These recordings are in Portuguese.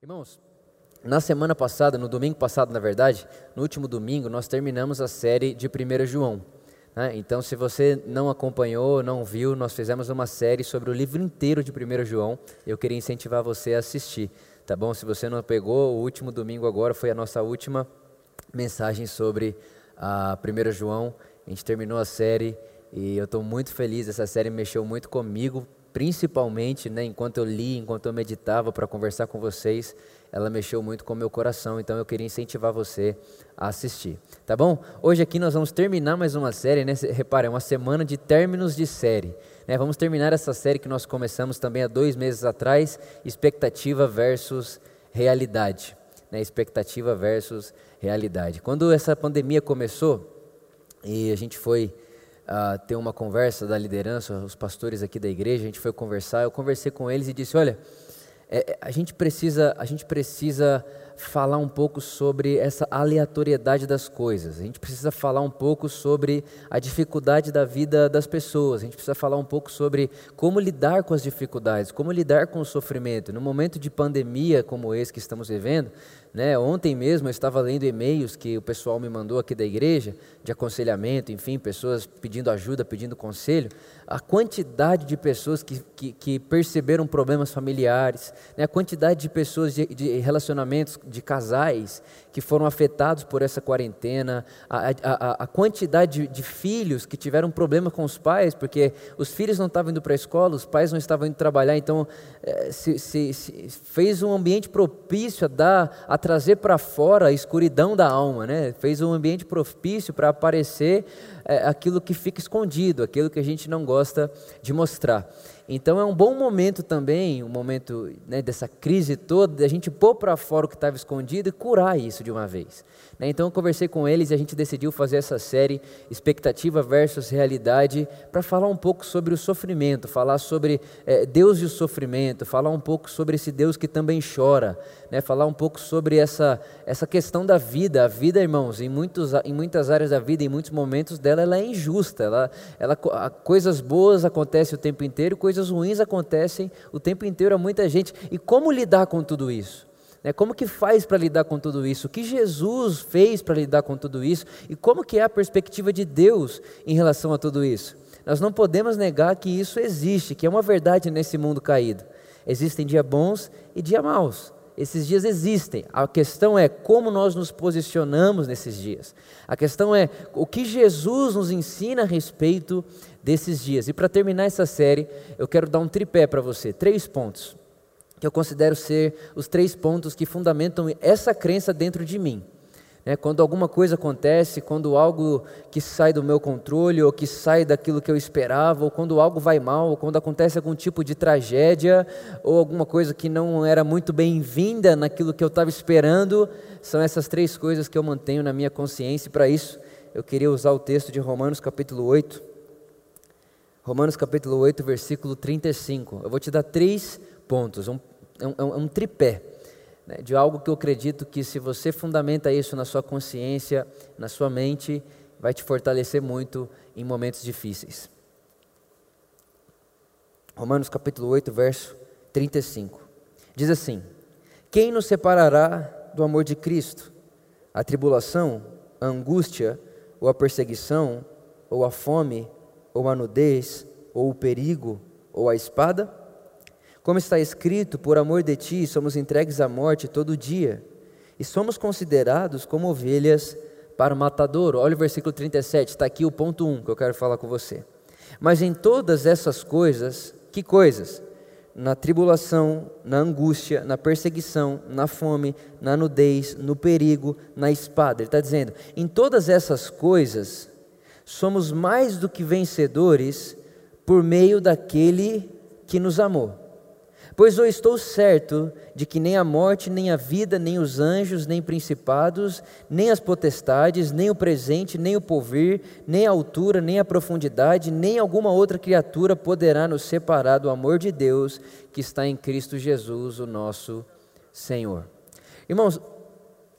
Irmãos, na semana passada, no domingo passado, na verdade, no último domingo, nós terminamos a série de 1 João. Né? Então, se você não acompanhou, não viu, nós fizemos uma série sobre o livro inteiro de 1 João. Eu queria incentivar você a assistir, tá bom? Se você não pegou, o último domingo agora foi a nossa última mensagem sobre a 1 João. A gente terminou a série e eu estou muito feliz. Essa série mexeu muito comigo, principalmente, né, enquanto eu li, enquanto eu meditava para conversar com vocês, ela mexeu muito com o meu coração, então eu queria incentivar você a assistir, tá bom? Hoje aqui nós vamos terminar mais uma série, né? Repare, é uma semana de términos de série. Né? Vamos terminar essa série que nós começamos também há dois meses atrás, expectativa versus realidade. Né? Expectativa versus realidade. Quando essa pandemia começou e a gente foi uh, ter uma conversa da liderança, os pastores aqui da igreja, a gente foi conversar, eu conversei com eles e disse, olha, é, é, a gente precisa, a gente precisa falar um pouco sobre essa aleatoriedade das coisas. A gente precisa falar um pouco sobre a dificuldade da vida das pessoas. A gente precisa falar um pouco sobre como lidar com as dificuldades, como lidar com o sofrimento. No momento de pandemia como esse que estamos vivendo, né? Ontem mesmo eu estava lendo e-mails que o pessoal me mandou aqui da igreja, de aconselhamento, enfim, pessoas pedindo ajuda, pedindo conselho. A quantidade de pessoas que, que, que perceberam problemas familiares, né? a quantidade de pessoas de, de, relacionamentos de casais que foram afetados por essa quarentena, a, a, a quantidade de, de, filhos que tiveram problema com os pais, porque os filhos não estavam indo para a escola, os pais não estavam indo trabalhar, então é, se, se, se fez um ambiente propício a dar a trazer para fora a escuridão da alma, né? fez um ambiente propício para aparecer é, aquilo que fica escondido, aquilo que a gente não gosta de mostrar. Então é um bom momento também, um momento né, dessa crise toda, da gente pôr para fora o que estava escondido e curar isso de uma vez. Né? Então eu conversei com eles e a gente decidiu fazer essa série Expectativa versus Realidade para falar um pouco sobre o sofrimento, falar sobre é, Deus e o sofrimento, falar um pouco sobre esse Deus que também chora, né? falar um pouco sobre essa, essa questão da vida. A vida, irmãos, em, muitos, em muitas áreas da vida, em muitos momentos dela, ela é injusta. Ela, ela, coisas boas acontecem o tempo inteiro, coisas ruins acontecem o tempo inteiro a muita gente. E como lidar com tudo isso? Né, como que faz para lidar com tudo isso? O que Jesus fez para lidar com tudo isso? E como que é a perspectiva de Deus em relação a tudo isso? Nós não podemos negar que isso existe, que é uma verdade nesse mundo caído. Existem dias bons e dias maus. Esses dias existem. A questão é como nós nos posicionamos nesses dias. A questão é o que Jesus nos ensina a respeito desses dias. E para terminar essa série, eu quero dar um tripé para você, três pontos, que eu considero ser os três pontos que fundamentam essa crença dentro de mim. É, quando alguma coisa acontece, quando algo que sai do meu controle, ou que sai daquilo que eu esperava, ou quando algo vai mal, ou quando acontece algum tipo de tragédia, ou alguma coisa que não era muito bem-vinda naquilo que eu estava esperando, são essas três coisas que eu mantenho na minha consciência, e para isso eu queria usar o texto de Romanos capítulo 8. Romanos capítulo 8, versículo 35. Eu vou te dar três pontos, um, um, um tripé né, de algo que eu acredito que se você fundamenta isso na sua consciência, na sua mente, vai te fortalecer muito em momentos difíceis. Romanos capítulo 8, verso 35. Diz assim: Quem nos separará do amor de Cristo? A tribulação, a angústia, ou a perseguição, ou a fome, ou a nudez, ou o perigo, ou a espada? Como está escrito, por amor de ti somos entregues à morte todo dia, e somos considerados como ovelhas para o matador. Olha o versículo 37, está aqui o ponto 1 que eu quero falar com você. Mas em todas essas coisas, que coisas? Na tribulação, na angústia, na perseguição, na fome, na nudez, no perigo, na espada. Ele está dizendo: em todas essas coisas, somos mais do que vencedores por meio daquele que nos amou. Pois eu estou certo de que nem a morte, nem a vida, nem os anjos, nem principados, nem as potestades, nem o presente, nem o porvir, nem a altura, nem a profundidade, nem alguma outra criatura poderá nos separar do amor de Deus que está em Cristo Jesus, o nosso Senhor. Irmãos,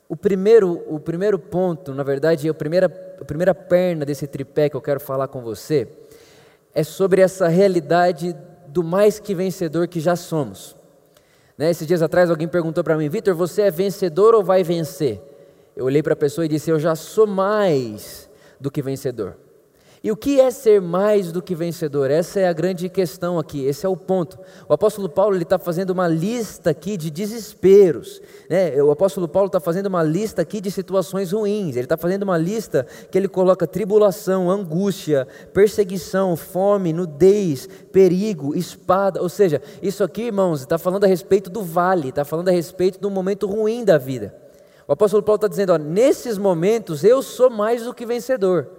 o primeiro, o primeiro ponto, na verdade, a primeira, a primeira perna desse tripé que eu quero falar com você, é sobre essa realidade do mais que vencedor que já somos. Né? Esses dias atrás alguém perguntou para mim, Vitor, você é vencedor ou vai vencer? Eu olhei para a pessoa e disse, eu já sou mais do que vencedor. E o que é ser mais do que vencedor? Essa é a grande questão aqui, esse é o ponto. O apóstolo Paulo está fazendo uma lista aqui de desesperos. Né? O apóstolo Paulo está fazendo uma lista aqui de situações ruins. Ele está fazendo uma lista que ele coloca tribulação, angústia, perseguição, fome, nudez, perigo, espada. Ou seja, isso aqui, irmãos, está falando a respeito do vale, está falando a respeito do momento ruim da vida. O apóstolo Paulo está dizendo: ó, nesses momentos eu sou mais do que vencedor.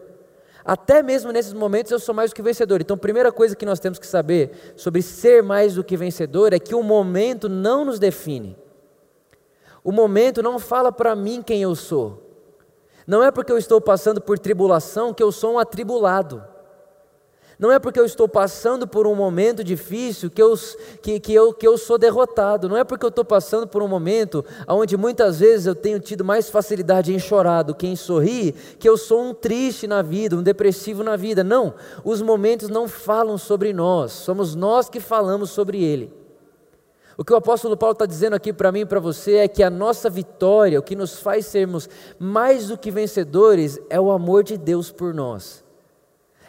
Até mesmo nesses momentos eu sou mais do que vencedor. Então, primeira coisa que nós temos que saber sobre ser mais do que vencedor é que o momento não nos define. O momento não fala para mim quem eu sou. Não é porque eu estou passando por tribulação que eu sou um atribulado. Não é porque eu estou passando por um momento difícil que eu, que, que eu, que eu sou derrotado. Não é porque eu estou passando por um momento onde muitas vezes eu tenho tido mais facilidade em chorar do que em sorrir, que eu sou um triste na vida, um depressivo na vida. Não, os momentos não falam sobre nós, somos nós que falamos sobre ele. O que o apóstolo Paulo está dizendo aqui para mim e para você é que a nossa vitória, o que nos faz sermos mais do que vencedores, é o amor de Deus por nós.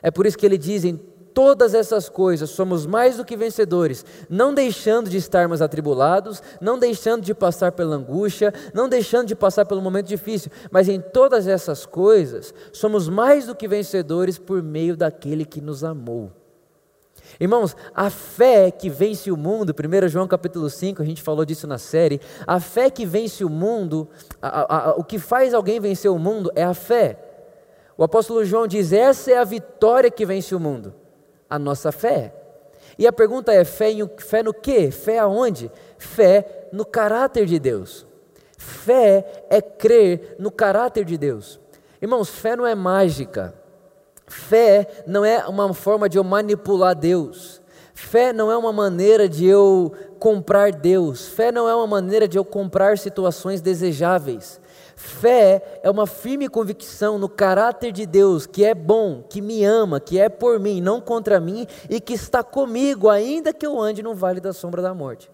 É por isso que ele diz: em todas essas coisas somos mais do que vencedores, não deixando de estarmos atribulados, não deixando de passar pela angústia, não deixando de passar pelo momento difícil, mas em todas essas coisas somos mais do que vencedores por meio daquele que nos amou. Irmãos, a fé que vence o mundo, 1 João capítulo 5, a gente falou disso na série, a fé que vence o mundo, a, a, a, o que faz alguém vencer o mundo é a fé. O apóstolo João diz: essa é a vitória que vence o mundo, a nossa fé. E a pergunta é: fé, em, fé no quê? Fé aonde? Fé no caráter de Deus. Fé é crer no caráter de Deus. Irmãos, fé não é mágica. Fé não é uma forma de eu manipular Deus. Fé não é uma maneira de eu comprar Deus. Fé não é uma maneira de eu comprar situações desejáveis. Fé é uma firme convicção no caráter de Deus, que é bom, que me ama, que é por mim, não contra mim e que está comigo, ainda que eu ande no vale da sombra da morte.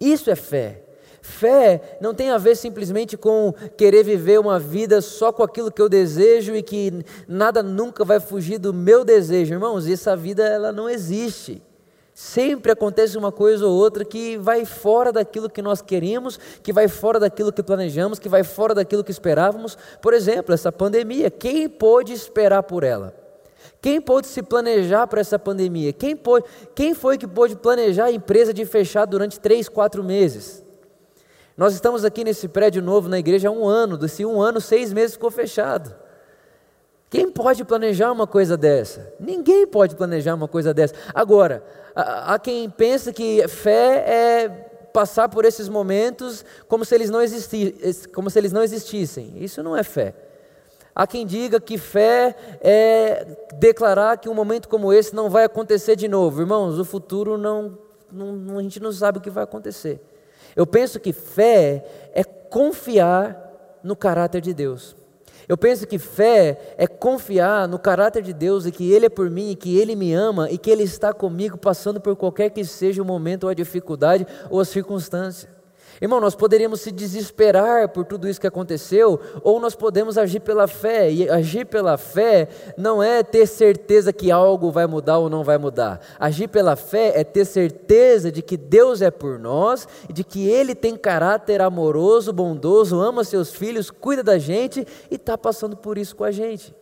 Isso é fé. Fé não tem a ver simplesmente com querer viver uma vida só com aquilo que eu desejo e que nada nunca vai fugir do meu desejo. Irmãos, essa vida ela não existe. Sempre acontece uma coisa ou outra que vai fora daquilo que nós queríamos, que vai fora daquilo que planejamos, que vai fora daquilo que esperávamos. Por exemplo, essa pandemia, quem pôde esperar por ela? Quem pôde se planejar para essa pandemia? Quem, pôde, quem foi que pôde planejar a empresa de fechar durante três, quatro meses? Nós estamos aqui nesse prédio novo na igreja há um ano, desse um ano, seis meses ficou fechado. Quem pode planejar uma coisa dessa? Ninguém pode planejar uma coisa dessa. Agora, há quem pensa que fé é passar por esses momentos como se eles não, existi, como se eles não existissem. Isso não é fé. Há quem diga que fé é declarar que um momento como esse não vai acontecer de novo. Irmãos, o futuro não, não a gente não sabe o que vai acontecer. Eu penso que fé é confiar no caráter de Deus. Eu penso que fé é confiar no caráter de Deus e que Ele é por mim, e que Ele me ama e que Ele está comigo, passando por qualquer que seja o momento ou a dificuldade ou a circunstância. Irmão, nós poderíamos se desesperar por tudo isso que aconteceu, ou nós podemos agir pela fé. E agir pela fé não é ter certeza que algo vai mudar ou não vai mudar. Agir pela fé é ter certeza de que Deus é por nós, de que Ele tem caráter amoroso, bondoso, ama seus filhos, cuida da gente e está passando por isso com a gente.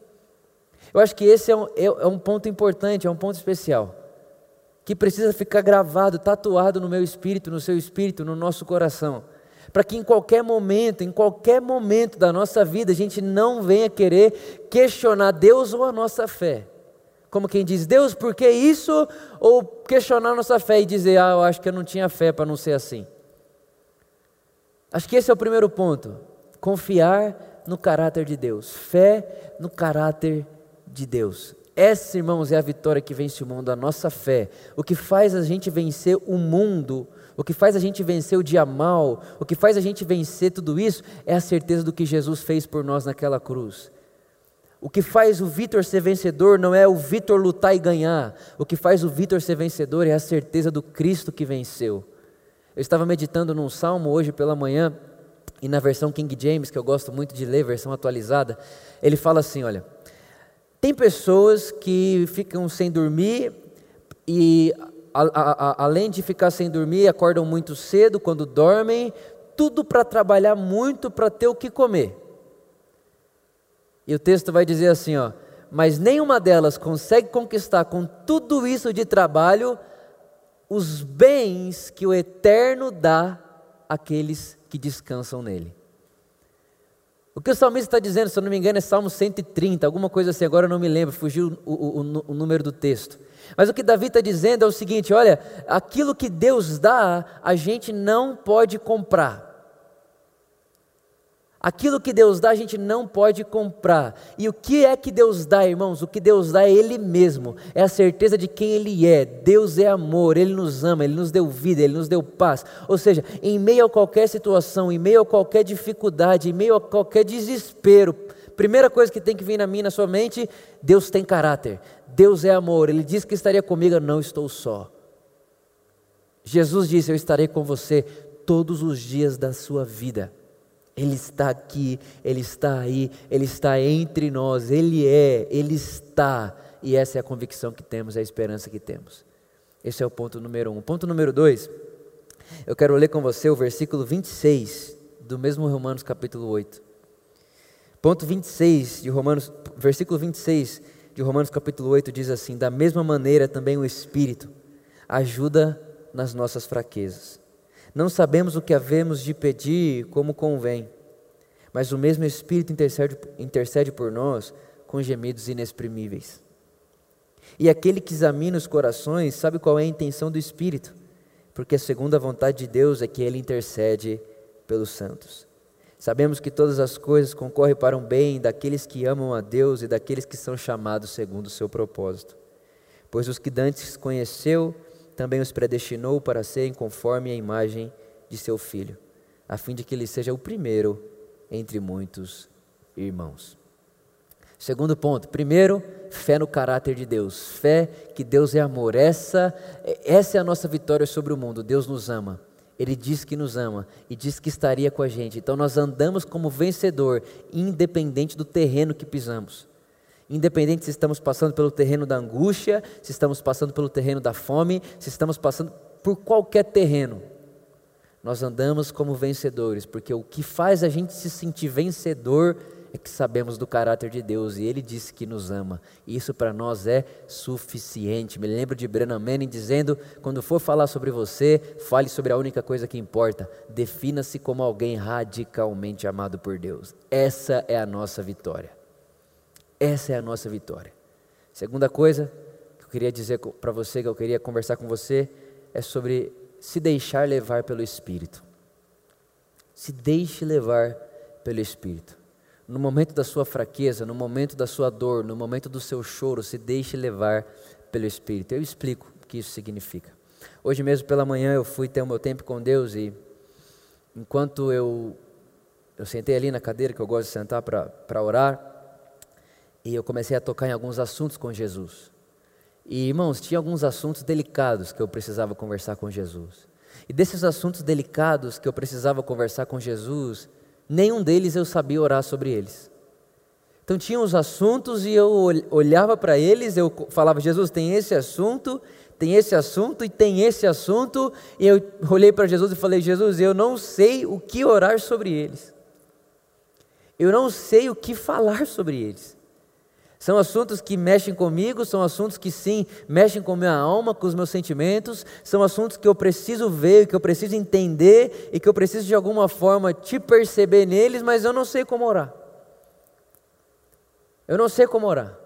Eu acho que esse é um, é, é um ponto importante, é um ponto especial que precisa ficar gravado, tatuado no meu espírito, no seu espírito, no nosso coração. Para que em qualquer momento, em qualquer momento da nossa vida, a gente não venha querer questionar Deus ou a nossa fé. Como quem diz, Deus, por que isso? Ou questionar a nossa fé e dizer, ah, eu acho que eu não tinha fé para não ser assim. Acho que esse é o primeiro ponto. Confiar no caráter de Deus. Fé no caráter de Deus. Essa, irmãos, é a vitória que vence o mundo, a nossa fé. O que faz a gente vencer o mundo, o que faz a gente vencer o dia mal, o que faz a gente vencer tudo isso, é a certeza do que Jesus fez por nós naquela cruz. O que faz o Vitor ser vencedor não é o Vitor lutar e ganhar. O que faz o Vitor ser vencedor é a certeza do Cristo que venceu. Eu estava meditando num salmo hoje pela manhã, e na versão King James, que eu gosto muito de ler, versão atualizada, ele fala assim: olha, tem pessoas que ficam sem dormir e, a, a, a, além de ficar sem dormir, acordam muito cedo quando dormem, tudo para trabalhar muito para ter o que comer. E o texto vai dizer assim: ó, mas nenhuma delas consegue conquistar com tudo isso de trabalho os bens que o Eterno dá àqueles que descansam nele. O que o salmista está dizendo, se eu não me engano, é Salmo 130, alguma coisa assim, agora eu não me lembro, fugiu o, o, o, número do texto. Mas o que Davi está dizendo é o seguinte: olha, aquilo que Deus dá, a gente não pode comprar. Aquilo que Deus dá, a gente não pode comprar. E o que é que Deus dá, irmãos? O que Deus dá é Ele mesmo, é a certeza de quem Ele é. Deus é amor, Ele nos ama, Ele nos deu vida, Ele nos deu paz. Ou seja, em meio a qualquer situação, em meio a qualquer dificuldade, em meio a qualquer desespero, primeira coisa que tem que vir na minha na sua mente: Deus tem caráter, Deus é amor. Ele disse que estaria comigo, eu não estou só. Jesus disse: Eu estarei com você todos os dias da sua vida. Ele está aqui, Ele está aí, Ele está entre nós, Ele é, Ele está. E essa é a convicção que temos, é a esperança que temos. Esse é o ponto número um. Ponto número dois, eu quero ler com você o versículo 26 do mesmo Romanos capítulo 8. Ponto 26 de Romanos, versículo 26 de Romanos capítulo 8 diz assim: Da mesma maneira também o Espírito ajuda nas nossas fraquezas. Não sabemos o que havemos de pedir como convém, mas o mesmo Espírito intercede, intercede por nós com gemidos inexprimíveis. E aquele que examina os corações sabe qual é a intenção do Espírito, porque a segunda vontade de Deus é que ele intercede pelos santos. Sabemos que todas as coisas concorrem para um bem daqueles que amam a Deus e daqueles que são chamados segundo o seu propósito. Pois os que dantes conheceu, também os predestinou para serem conforme a imagem de seu filho, a fim de que ele seja o primeiro entre muitos irmãos. Segundo ponto, primeiro, fé no caráter de Deus, fé que Deus é amor. Essa, essa é a nossa vitória sobre o mundo. Deus nos ama. Ele diz que nos ama e diz que estaria com a gente. Então nós andamos como vencedor, independente do terreno que pisamos. Independente se estamos passando pelo terreno da angústia, se estamos passando pelo terreno da fome, se estamos passando por qualquer terreno, nós andamos como vencedores, porque o que faz a gente se sentir vencedor é que sabemos do caráter de Deus e Ele disse que nos ama. E isso para nós é suficiente. Me lembro de Brennan Manning dizendo: quando for falar sobre você, fale sobre a única coisa que importa. Defina-se como alguém radicalmente amado por Deus. Essa é a nossa vitória. Essa é a nossa vitória. Segunda coisa que eu queria dizer para você, que eu queria conversar com você, é sobre se deixar levar pelo Espírito. Se deixe levar pelo Espírito. No momento da sua fraqueza, no momento da sua dor, no momento do seu choro, se deixe levar pelo Espírito. Eu explico o que isso significa. Hoje mesmo pela manhã eu fui ter o meu tempo com Deus e enquanto eu eu sentei ali na cadeira que eu gosto de sentar para orar, e eu comecei a tocar em alguns assuntos com Jesus. E irmãos, tinha alguns assuntos delicados que eu precisava conversar com Jesus. E desses assuntos delicados que eu precisava conversar com Jesus, nenhum deles eu sabia orar sobre eles. Então tinha os assuntos e eu olhava para eles, eu falava, Jesus, tem esse assunto, tem esse assunto e tem esse assunto, e eu olhei para Jesus e falei, Jesus, eu não sei o que orar sobre eles. Eu não sei o que falar sobre eles. São assuntos que mexem comigo, são assuntos que sim, mexem com minha alma, com os meus sentimentos, são assuntos que eu preciso ver, que eu preciso entender e que eu preciso de alguma forma te perceber neles, mas eu não sei como orar. Eu não sei como orar.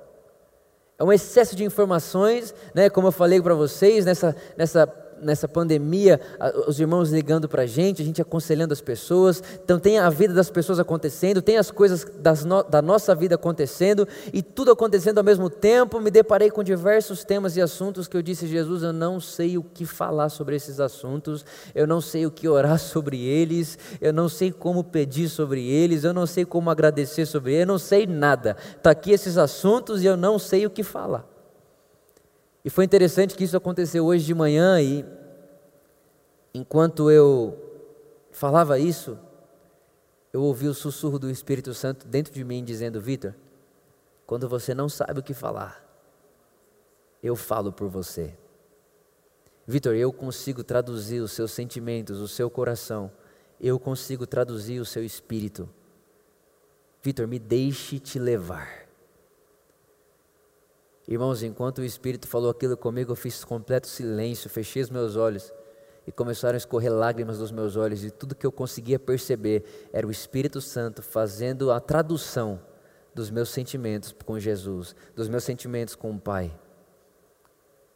É um excesso de informações, né, como eu falei para vocês, nessa, nessa nessa pandemia, os irmãos ligando para a gente, a gente aconselhando as pessoas. Então, tem a vida das pessoas acontecendo, tem as coisas no, da nossa vida acontecendo, e tudo acontecendo ao mesmo tempo. Me deparei com diversos temas e assuntos que eu disse, Jesus, eu não sei o que falar sobre esses assuntos, eu não sei o que orar sobre eles, eu não sei como pedir sobre eles, eu não sei como agradecer sobre eles, eu não sei nada. Está aqui esses assuntos e eu não sei o que falar. E foi interessante que isso aconteceu hoje de manhã e enquanto eu falava isso, eu ouvi o sussurro do Espírito Santo dentro de mim dizendo: Vitor, quando você não sabe o que falar, eu falo por você. Vitor, eu consigo traduzir os seus sentimentos, o seu coração, eu consigo traduzir o seu espírito. Vitor, me deixe te levar. Irmãos, enquanto o Espírito falou aquilo comigo, eu fiz completo silêncio, fechei os meus olhos e começaram a escorrer lágrimas dos meus olhos, e tudo que eu conseguia perceber era o Espírito Santo fazendo a tradução dos meus sentimentos com Jesus, dos meus sentimentos com o Pai.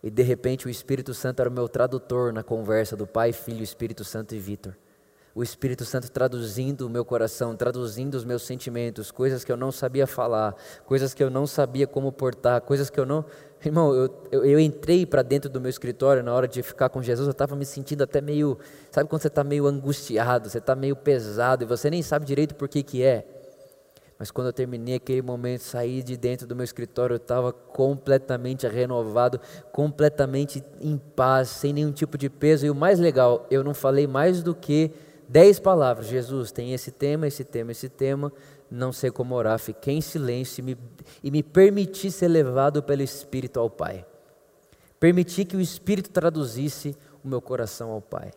E de repente o Espírito Santo era o meu tradutor na conversa do Pai, Filho, Espírito Santo e Vitor o Espírito Santo traduzindo o meu coração, traduzindo os meus sentimentos, coisas que eu não sabia falar, coisas que eu não sabia como portar, coisas que eu não. Irmão, eu, eu, eu entrei para dentro do meu escritório na hora de ficar com Jesus, eu estava me sentindo até meio. Sabe quando você está meio angustiado, você está meio pesado e você nem sabe direito por que, que é? Mas quando eu terminei aquele momento, saí de dentro do meu escritório, eu estava completamente renovado, completamente em paz, sem nenhum tipo de peso. E o mais legal, eu não falei mais do que Dez palavras. Jesus tem esse tema, esse tema, esse tema. Não sei como orar. Fiquei em silêncio e me, e me permiti ser levado pelo Espírito ao Pai. Permiti que o Espírito traduzisse o meu coração ao Pai.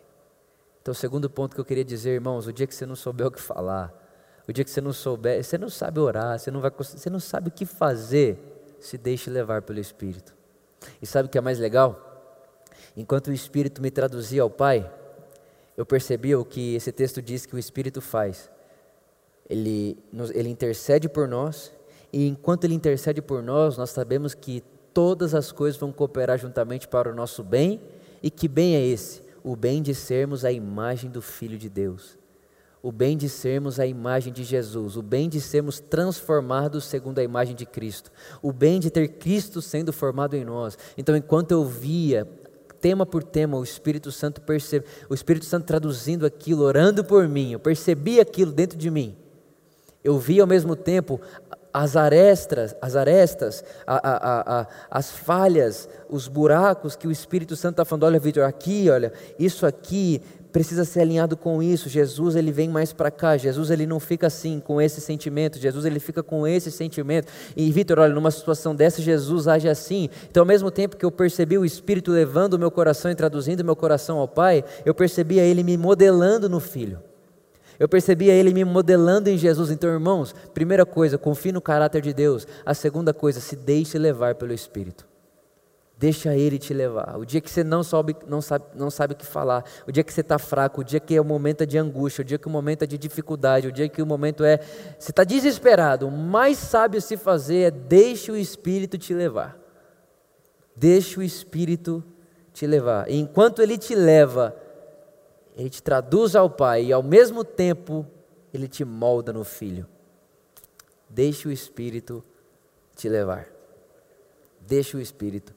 Então, o segundo ponto que eu queria dizer, irmãos, o dia que você não souber o que falar, o dia que você não souber, você não sabe orar, você não, vai, você não sabe o que fazer, se deixe levar pelo Espírito. E sabe o que é mais legal? Enquanto o Espírito me traduzia ao Pai, eu percebi o que esse texto diz que o Espírito faz. Ele, ele intercede por nós, e enquanto ele intercede por nós, nós sabemos que todas as coisas vão cooperar juntamente para o nosso bem, e que bem é esse? O bem de sermos a imagem do Filho de Deus, o bem de sermos a imagem de Jesus, o bem de sermos transformados segundo a imagem de Cristo, o bem de ter Cristo sendo formado em nós. Então, enquanto eu via tema por tema, o Espírito Santo percebe, o Espírito Santo traduzindo aquilo, orando por mim, eu percebi aquilo dentro de mim. Eu vi ao mesmo tempo as arestas, as arestas, a, a, a, as falhas, os buracos que o Espírito Santo está falando, olha Vitor, aqui, olha, isso aqui precisa ser alinhado com isso. Jesus ele vem mais para cá. Jesus ele não fica assim com esse sentimento. Jesus ele fica com esse sentimento. E Vitor, olha, numa situação dessa Jesus age assim. Então, ao mesmo tempo que eu percebi o Espírito levando o meu coração e traduzindo o meu coração ao Pai, eu percebia Ele me modelando no Filho. Eu percebia Ele me modelando em Jesus. Então, irmãos, primeira coisa, confie no caráter de Deus. A segunda coisa, se deixe levar pelo Espírito. Deixa Ele te levar. O dia que você não, não, sabe, não sabe o que falar, o dia que você está fraco, o dia que o momento é de angústia, o dia que o momento é de dificuldade, o dia que o momento é. Você está desesperado, o mais sábio se fazer é deixe o Espírito te levar. Deixe o Espírito te levar. E enquanto Ele te leva, Ele te traduz ao Pai e ao mesmo tempo Ele te molda no Filho. Deixe o Espírito te levar. Deixe o Espírito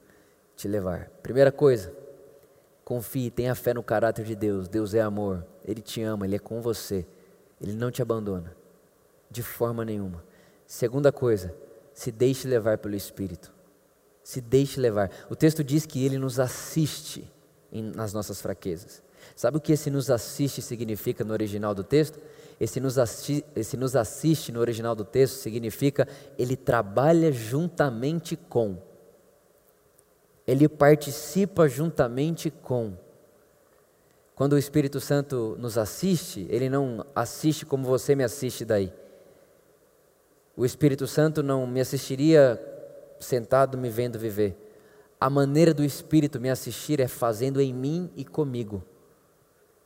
te levar. Primeira coisa, confie, tenha fé no caráter de Deus. Deus é amor, Ele te ama, Ele é com você, Ele não te abandona, de forma nenhuma. Segunda coisa, se deixe levar pelo Espírito. Se deixe levar. O texto diz que Ele nos assiste em, nas nossas fraquezas. Sabe o que esse nos assiste significa no original do texto? Esse nos, esse nos assiste no original do texto significa Ele trabalha juntamente com ele participa juntamente com. Quando o Espírito Santo nos assiste, ele não assiste como você me assiste daí. O Espírito Santo não me assistiria sentado me vendo viver. A maneira do Espírito me assistir é fazendo em mim e comigo.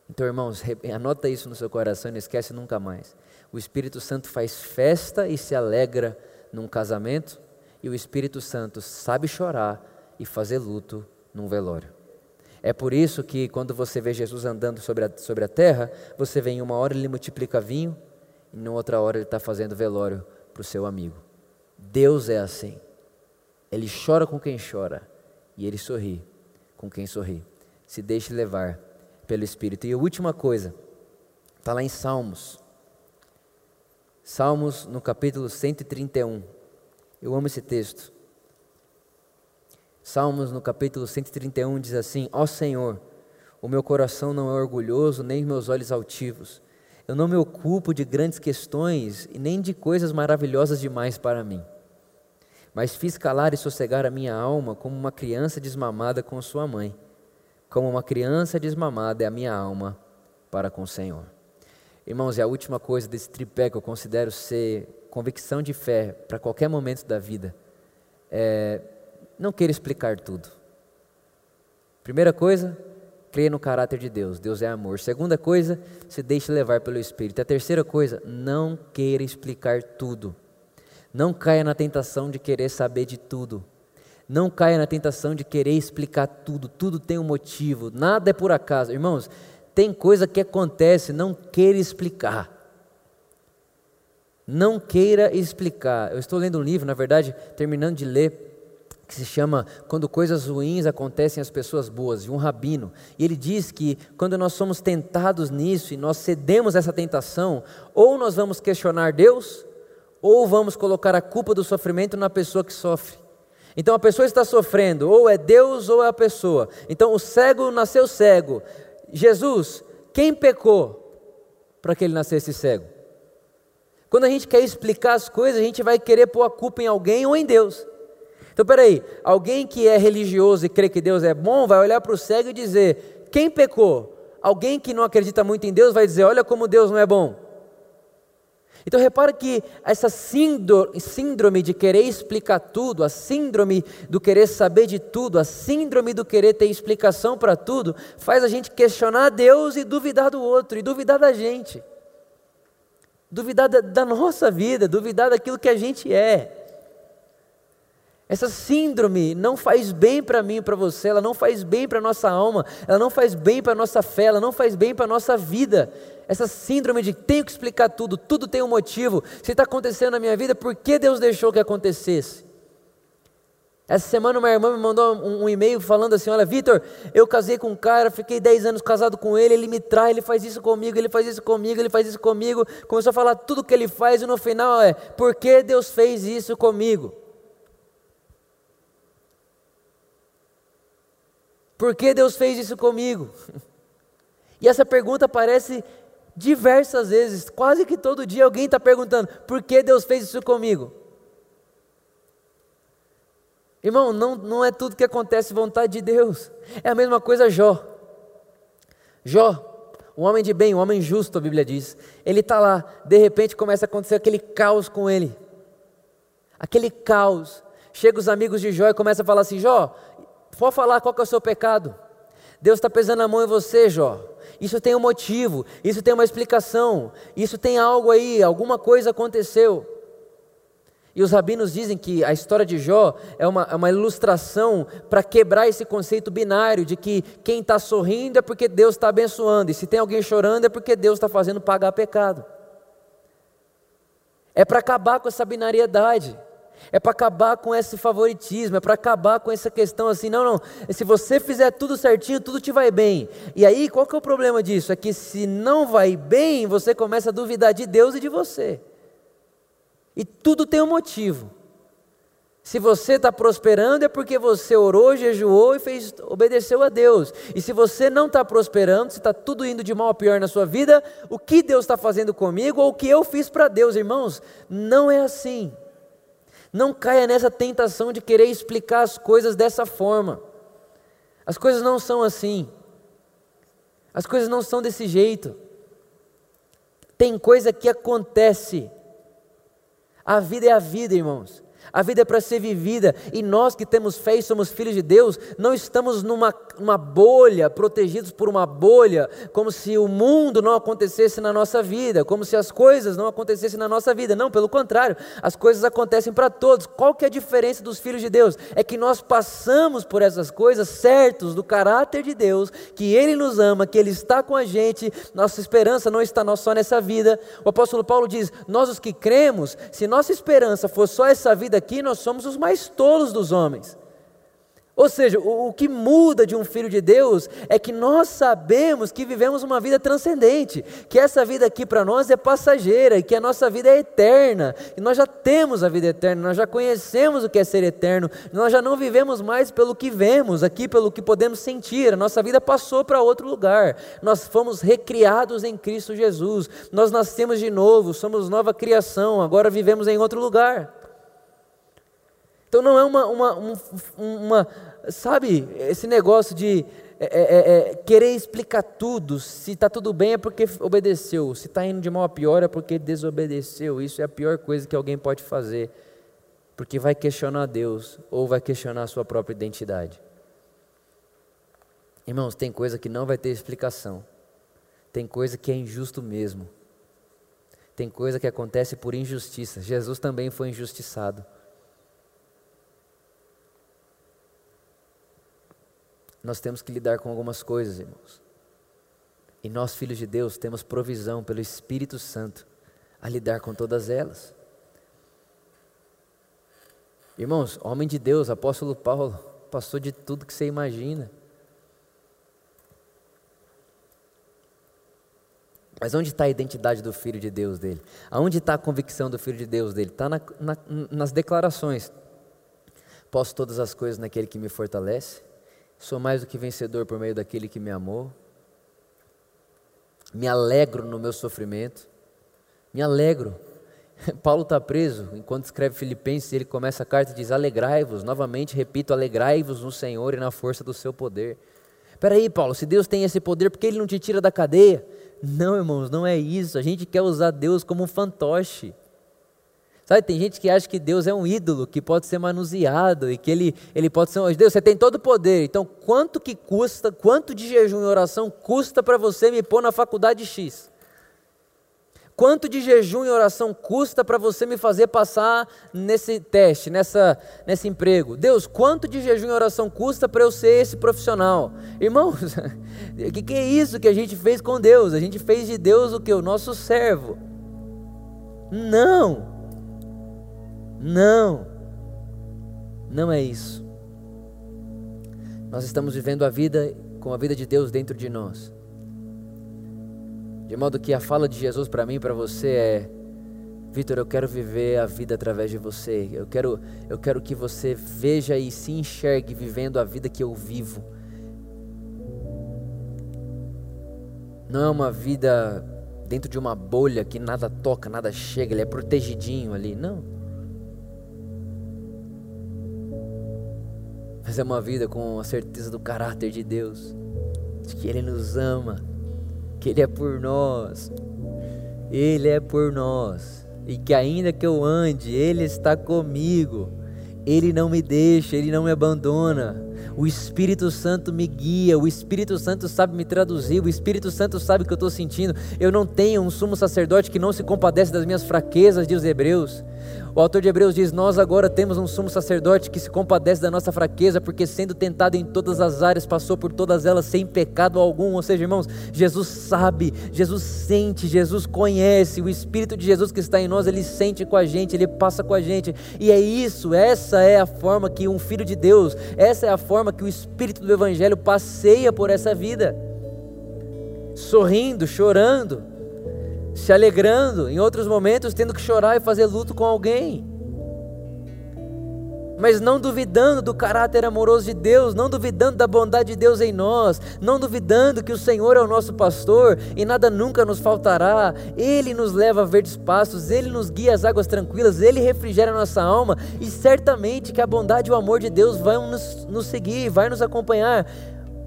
Então, irmãos, anota isso no seu coração e não esquece nunca mais. O Espírito Santo faz festa e se alegra num casamento, e o Espírito Santo sabe chorar e fazer luto num velório. É por isso que quando você vê Jesus andando sobre a, sobre a terra, você vê em uma hora ele multiplica vinho, e em outra hora ele está fazendo velório para o seu amigo. Deus é assim. Ele chora com quem chora e ele sorri com quem sorri. Se deixe levar pelo Espírito. E a última coisa, está lá em Salmos. Salmos no capítulo 131. Eu amo esse texto. Salmos no capítulo 131 diz assim: Ó Senhor, O meu coração não é orgulhoso, nem meus olhos altivos. Eu não me ocupo de grandes questões e nem de coisas maravilhosas demais para mim. Mas fiz calar e sossegar a minha alma como uma criança desmamada com sua mãe. Como uma criança desmamada é a minha alma para com o Senhor. Irmãos, e a última coisa desse tripé que eu considero ser convicção de fé para qualquer momento da vida é não queira explicar tudo. Primeira coisa, crê no caráter de Deus. Deus é amor. Segunda coisa, se deixe levar pelo Espírito. A terceira coisa, não queira explicar tudo. Não caia na tentação de querer saber de tudo. Não caia na tentação de querer explicar tudo. Tudo tem um motivo. Nada é por acaso. Irmãos, tem coisa que acontece, não queira explicar. Não queira explicar. Eu estou lendo um livro, na verdade, terminando de ler que se chama Quando Coisas Ruins Acontecem às Pessoas Boas, de um rabino. E ele diz que quando nós somos tentados nisso e nós cedemos essa tentação, ou nós vamos questionar Deus, ou vamos colocar a culpa do sofrimento na pessoa que sofre. Então a pessoa está sofrendo, ou é Deus ou é a pessoa. Então o cego nasceu cego. Jesus, quem pecou para que ele nascesse cego? Quando a gente quer explicar as coisas, a gente vai querer pôr a culpa em alguém ou em Deus. Então, peraí, alguém que é religioso e crê que Deus é bom, vai olhar para o cego e dizer: quem pecou? Alguém que não acredita muito em Deus vai dizer: olha como Deus não é bom. Então repara que essa síndrome de querer explicar tudo, a síndrome do querer saber de tudo, a síndrome do querer ter explicação para tudo, faz a gente questionar Deus e duvidar do outro, e duvidar da gente. Duvidar da, da nossa vida, duvidar daquilo que a gente é. Essa síndrome não faz bem para mim e para você, ela não faz bem para a nossa alma, ela não faz bem para a nossa fé, ela não faz bem para a nossa vida. Essa síndrome de tenho que explicar tudo, tudo tem um motivo. Se está acontecendo na minha vida, por que Deus deixou que acontecesse? Essa semana uma irmã me mandou um, um e-mail falando assim: Olha, Vitor, eu casei com um cara, fiquei 10 anos casado com ele, ele me trai, ele faz isso comigo, ele faz isso comigo, ele faz isso comigo. Começou a falar tudo que ele faz e no final é: Por que Deus fez isso comigo? Por que Deus fez isso comigo? E essa pergunta aparece diversas vezes, quase que todo dia alguém está perguntando: por que Deus fez isso comigo? Irmão, não, não é tudo que acontece vontade de Deus. É a mesma coisa Jó. Jó, um homem de bem, um homem justo, a Bíblia diz. Ele está lá, de repente começa a acontecer aquele caos com ele. Aquele caos. Chega os amigos de Jó e começa a falar assim: Jó, Pode falar qual que é o seu pecado. Deus está pesando a mão em você, Jó. Isso tem um motivo, isso tem uma explicação, isso tem algo aí, alguma coisa aconteceu. E os rabinos dizem que a história de Jó é uma, é uma ilustração para quebrar esse conceito binário de que quem está sorrindo é porque Deus está abençoando, e se tem alguém chorando é porque Deus está fazendo pagar pecado. É para acabar com essa binariedade. É para acabar com esse favoritismo, é para acabar com essa questão assim, não, não, se você fizer tudo certinho, tudo te vai bem. E aí, qual que é o problema disso? É que se não vai bem, você começa a duvidar de Deus e de você. E tudo tem um motivo. Se você está prosperando é porque você orou, jejuou e fez, obedeceu a Deus. E se você não está prosperando, se está tudo indo de mal a pior na sua vida, o que Deus está fazendo comigo ou o que eu fiz para Deus, irmãos? Não é assim. Não caia nessa tentação de querer explicar as coisas dessa forma. As coisas não são assim. As coisas não são desse jeito. Tem coisa que acontece. A vida é a vida, irmãos. A vida é para ser vivida e nós que temos fé e somos filhos de Deus, não estamos numa, numa bolha, protegidos por uma bolha, como se o mundo não acontecesse na nossa vida, como se as coisas não acontecessem na nossa vida. Não, pelo contrário, as coisas acontecem para todos. Qual que é a diferença dos filhos de Deus? É que nós passamos por essas coisas certos do caráter de Deus, que Ele nos ama, que Ele está com a gente, nossa esperança não está só nessa vida. O apóstolo Paulo diz: Nós os que cremos, se nossa esperança for só essa vida, aqui, nós somos os mais tolos dos homens. Ou seja, o, o, que muda de um filho de Deus é que nós sabemos que vivemos uma vida transcendente, que essa vida aqui para nós é passageira, e que a nossa vida é eterna, e nós já temos a vida eterna, nós já conhecemos o que é ser eterno, nós já não vivemos mais pelo que vemos, aqui pelo que podemos sentir, a nossa vida passou para outro lugar, nós fomos recriados em Cristo Jesus, nós nascemos de novo, somos nova criação, agora vivemos em outro lugar. Então não é uma, uma, uma, uma sabe, esse negócio de é, é, é, é querer explicar tudo. Se está tudo bem é porque obedeceu, se está indo de mal a pior é porque desobedeceu. Isso é a pior coisa que alguém pode fazer, porque vai questionar Deus ou vai questionar a sua própria identidade. Irmãos, tem coisa que não vai ter explicação. Tem coisa que é injusto mesmo. Tem coisa que acontece por injustiça. Jesus também foi injustiçado. Nós temos que lidar com algumas coisas, irmãos. E nós, filhos de Deus, temos provisão pelo Espírito Santo a lidar com todas elas. Irmãos, homem de Deus, apóstolo Paulo, passou de tudo que você imagina. Mas onde está a identidade do Filho de Deus dele? Aonde está a convicção do Filho de Deus dele? Está na, na, nas declarações. Posso todas as coisas naquele que me fortalece? Sou mais do que vencedor por meio daquele que me amou. Me alegro no meu sofrimento. Me alegro. Paulo está preso, enquanto escreve Filipenses, ele começa a carta e diz: Alegrai-vos, novamente repito, alegrai-vos no Senhor e na força do seu poder. Espera aí, Paulo, se Deus tem esse poder, por que ele não te tira da cadeia? Não, irmãos, não é isso. A gente quer usar Deus como um fantoche. Sabe, tem gente que acha que Deus é um ídolo que pode ser manuseado e que ele, ele pode ser um. Deus, você tem todo o poder. Então, quanto que custa, quanto de jejum e oração custa para você me pôr na faculdade X? Quanto de jejum e oração custa para você me fazer passar nesse teste, nessa, nesse emprego? Deus, quanto de jejum e oração custa para eu ser esse profissional? Irmãos, o que, que é isso que a gente fez com Deus? A gente fez de Deus o que? O nosso servo. Não. Não, não é isso. Nós estamos vivendo a vida com a vida de Deus dentro de nós. De modo que a fala de Jesus para mim e para você é: Vitor, eu quero viver a vida através de você. Eu quero, eu quero que você veja e se enxergue vivendo a vida que eu vivo. Não é uma vida dentro de uma bolha que nada toca, nada chega, ele é protegidinho ali. Não. Mas é uma vida com a certeza do caráter de Deus, de que Ele nos ama, que Ele é por nós, Ele é por nós, e que ainda que eu ande, Ele está comigo, Ele não me deixa, Ele não me abandona. O Espírito Santo me guia, o Espírito Santo sabe me traduzir, o Espírito Santo sabe o que eu estou sentindo. Eu não tenho um sumo sacerdote que não se compadece das minhas fraquezas, diz os Hebreus. O autor de Hebreus diz: Nós agora temos um sumo sacerdote que se compadece da nossa fraqueza, porque sendo tentado em todas as áreas, passou por todas elas sem pecado algum. Ou seja, irmãos, Jesus sabe, Jesus sente, Jesus conhece, o Espírito de Jesus que está em nós, ele sente com a gente, ele passa com a gente. E é isso, essa é a forma que um filho de Deus, essa é a forma que o Espírito do Evangelho passeia por essa vida, sorrindo, chorando se alegrando, em outros momentos tendo que chorar e fazer luto com alguém. Mas não duvidando do caráter amoroso de Deus, não duvidando da bondade de Deus em nós, não duvidando que o Senhor é o nosso pastor e nada nunca nos faltará. Ele nos leva a verdes pastos, Ele nos guia às águas tranquilas, Ele refrigera a nossa alma e certamente que a bondade e o amor de Deus vão nos, nos seguir, vai nos acompanhar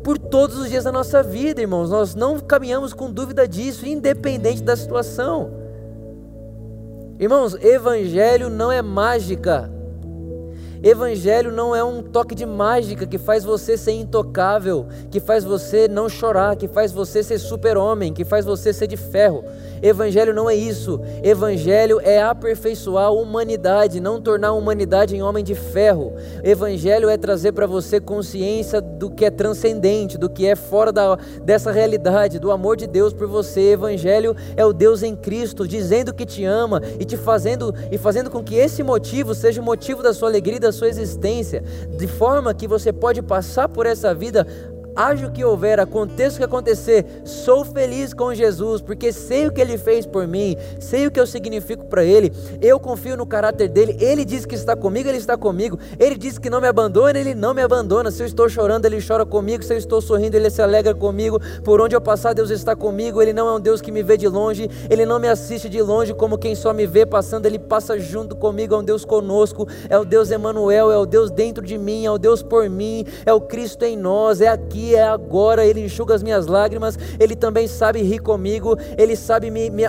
por todos os dias da nossa vida, irmãos. Nós não caminhamos com dúvida disso, independente da situação. Irmãos, evangelho não é mágica. Evangelho não é um toque de mágica que faz você ser intocável, que faz você não chorar, que faz você ser super-homem, que faz você ser de ferro. Evangelho não é isso. Evangelho é aperfeiçoar a humanidade, não tornar a humanidade em homem de ferro. Evangelho é trazer para você consciência do que é transcendente, do que é fora da, dessa realidade, do amor de Deus por você. Evangelho é o Deus em Cristo dizendo que te ama e te fazendo e fazendo com que esse motivo seja o motivo da sua alegria e da sua existência, de forma que você pode passar por essa vida haja o que houver, aconteça o que acontecer, sou feliz com Jesus, porque sei o que Ele fez por mim, sei o que eu significo para Ele, eu confio no caráter dele, Ele diz que está comigo, Ele está comigo, Ele diz que não me abandona, Ele não me abandona, se eu estou chorando, Ele chora comigo, se eu estou sorrindo, Ele se alegra comigo, por onde eu passar, Deus está comigo, Ele não é um Deus que me vê de longe, Ele não me assiste de longe como quem só me vê passando, Ele passa junto comigo, é um Deus conosco, é o Deus Emanuel, é o Deus dentro de mim, é o Deus por mim, é o Cristo em nós, é aqui é agora, Ele enxuga as minhas lágrimas, Ele também sabe rir comigo, Ele sabe me, me,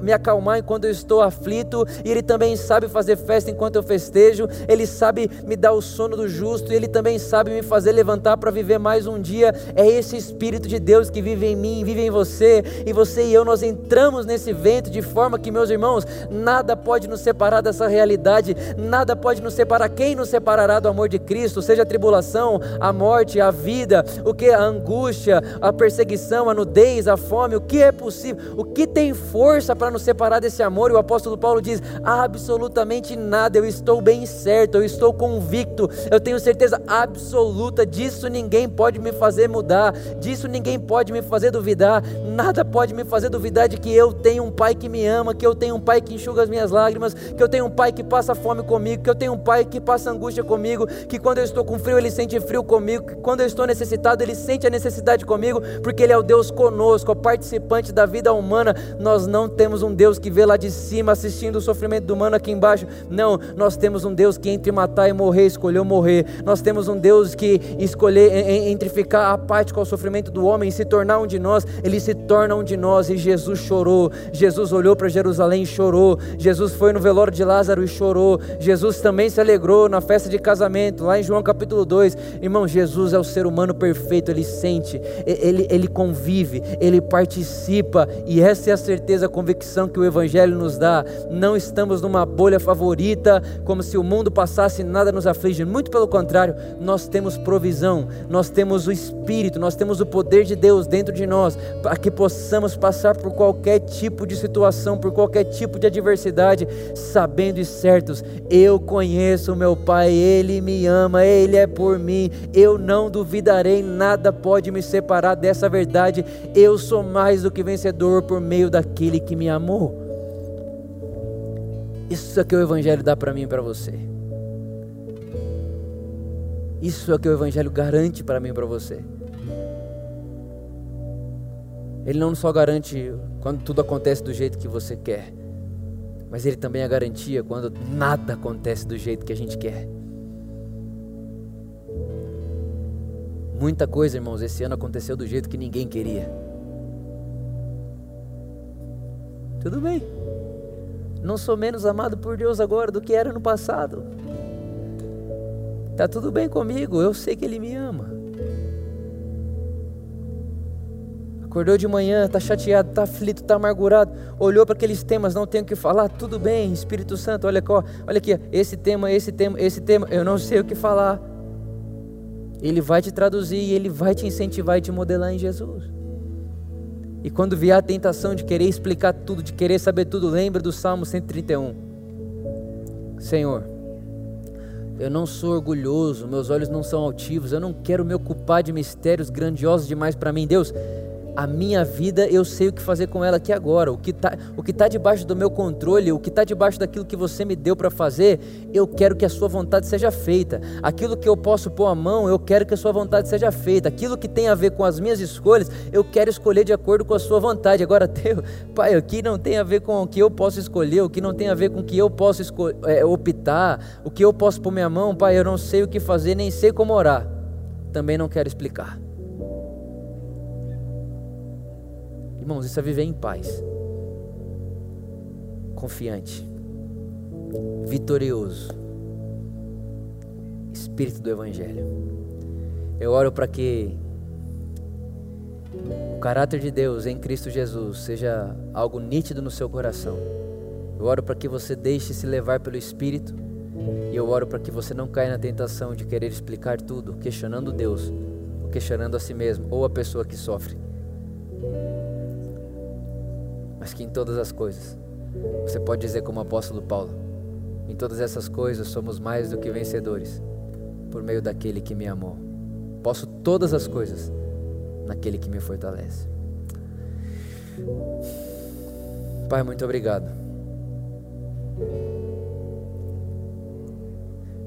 me acalmar enquanto eu estou aflito, e Ele também sabe fazer festa enquanto eu festejo, Ele sabe me dar o sono do justo, e Ele também sabe me fazer levantar para viver mais um dia. É esse Espírito de Deus que vive em mim, vive em você, e você e eu, nós entramos nesse vento de forma que, meus irmãos, nada pode nos separar dessa realidade, nada pode nos separar. Quem nos separará do amor de Cristo, seja a tribulação, a morte, a vida, o que? A angústia, a perseguição, a nudez, a fome, o que é possível, o que tem força para nos separar desse amor? E o apóstolo Paulo diz: absolutamente nada, eu estou bem certo, eu estou convicto, eu tenho certeza absoluta disso, ninguém pode me fazer mudar, disso ninguém pode me fazer duvidar, nada pode me fazer duvidar de que eu tenho um pai que me ama, que eu tenho um pai que enxuga as minhas lágrimas, que eu tenho um pai que passa fome comigo, que eu tenho um pai que passa angústia comigo, que quando eu estou com frio ele sente frio comigo, que quando eu estou necessitado ele sente a necessidade comigo, porque Ele é o Deus conosco, o participante da vida humana. Nós não temos um Deus que vê lá de cima assistindo o sofrimento do humano aqui embaixo. Não, nós temos um Deus que entre matar e morrer, escolheu morrer. Nós temos um Deus que escolher entre ficar apático ao sofrimento do homem e se tornar um de nós, Ele se torna um de nós. E Jesus chorou. Jesus olhou para Jerusalém e chorou. Jesus foi no velório de Lázaro e chorou. Jesus também se alegrou na festa de casamento, lá em João capítulo 2. Irmão, Jesus é o ser humano perfeito, ele sente, ele, ele convive, ele participa, e essa é a certeza, a convicção que o Evangelho nos dá. Não estamos numa bolha favorita, como se o mundo passasse e nada nos aflige, muito pelo contrário, nós temos provisão, nós temos o Espírito, nós temos o poder de Deus dentro de nós, para que possamos passar por qualquer tipo de situação, por qualquer tipo de adversidade, sabendo e certos, eu conheço meu Pai, Ele me ama, Ele é por mim, eu não duvidarei, nada pode pode me separar dessa verdade. Eu sou mais do que vencedor por meio daquele que me amou. Isso é que o Evangelho dá para mim e para você. Isso é que o Evangelho garante para mim e para você. Ele não só garante quando tudo acontece do jeito que você quer, mas ele também é garantia quando nada acontece do jeito que a gente quer. Muita coisa, irmãos, esse ano aconteceu do jeito que ninguém queria. Tudo bem. Não sou menos amado por Deus agora do que era no passado. Tá tudo bem comigo, eu sei que Ele me ama. Acordou de manhã, tá chateado, tá aflito, tá amargurado, olhou para aqueles temas, não tem o que falar, tudo bem, Espírito Santo, olha olha aqui, esse tema, esse tema, esse tema, eu não sei o que falar. Ele vai te traduzir e ele vai te incentivar e te modelar em Jesus. E quando vier a tentação de querer explicar tudo, de querer saber tudo, lembra do Salmo 131. Senhor, eu não sou orgulhoso, meus olhos não são altivos, eu não quero me ocupar de mistérios grandiosos demais para mim. Deus, a minha vida eu sei o que fazer com ela aqui agora. O que está tá debaixo do meu controle, o que está debaixo daquilo que você me deu para fazer, eu quero que a sua vontade seja feita. Aquilo que eu posso pôr a mão, eu quero que a sua vontade seja feita. Aquilo que tem a ver com as minhas escolhas, eu quero escolher de acordo com a sua vontade. Agora, Pai, o que não tem a ver com o que eu posso escolher, o que não tem a ver com o que eu posso é, optar, o que eu posso pôr minha mão, Pai, eu não sei o que fazer, nem sei como orar. Também não quero explicar. Irmãos, isso é viver em paz, confiante, vitorioso, espírito do Evangelho. Eu oro para que o caráter de Deus em Cristo Jesus seja algo nítido no seu coração. Eu oro para que você deixe se levar pelo Espírito. E eu oro para que você não caia na tentação de querer explicar tudo, questionando Deus, questionando a si mesmo ou a pessoa que sofre mas que em todas as coisas você pode dizer como o apóstolo Paulo: Em todas essas coisas somos mais do que vencedores por meio daquele que me amou. Posso todas as coisas naquele que me fortalece. Pai, muito obrigado.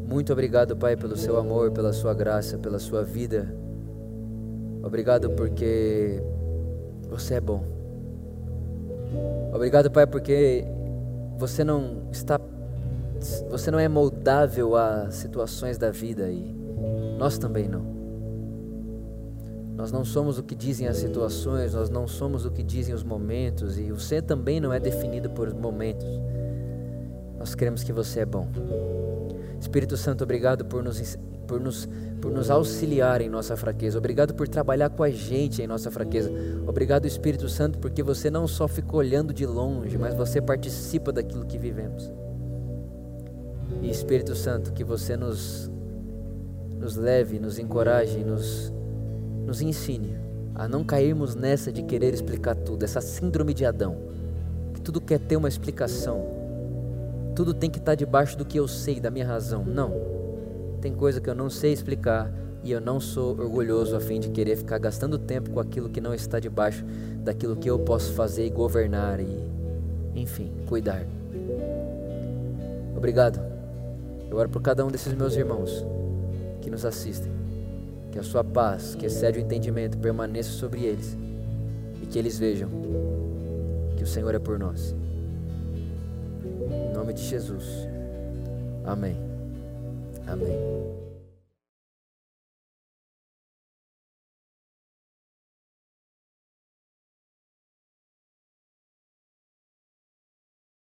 Muito obrigado, Pai, pelo seu amor, pela sua graça, pela sua vida. Obrigado porque você é bom. Obrigado, Pai, porque você não está você não é moldável a situações da vida e nós também não. Nós não somos o que dizem as situações, nós não somos o que dizem os momentos e você também não é definido por momentos. Nós queremos que você é bom. Espírito Santo, obrigado por nos, por nos, por nos auxiliar em nossa fraqueza. Obrigado por trabalhar com a gente em nossa fraqueza. Obrigado, Espírito Santo, porque você não só fica olhando de longe, mas você participa daquilo que vivemos. E Espírito Santo, que você nos, nos leve, nos encoraje, nos, nos ensine a não cairmos nessa de querer explicar tudo, essa síndrome de Adão, que tudo quer ter uma explicação, tudo tem que estar debaixo do que eu sei, da minha razão. Não, tem coisa que eu não sei explicar e eu não sou orgulhoso a fim de querer ficar gastando tempo com aquilo que não está debaixo daquilo que eu posso fazer e governar e, enfim, cuidar. Obrigado eu oro por cada um desses meus irmãos que nos assistem. Que a sua paz, que excede o entendimento, permaneça sobre eles. E que eles vejam que o Senhor é por nós. Em nome de Jesus. Amém. Amém.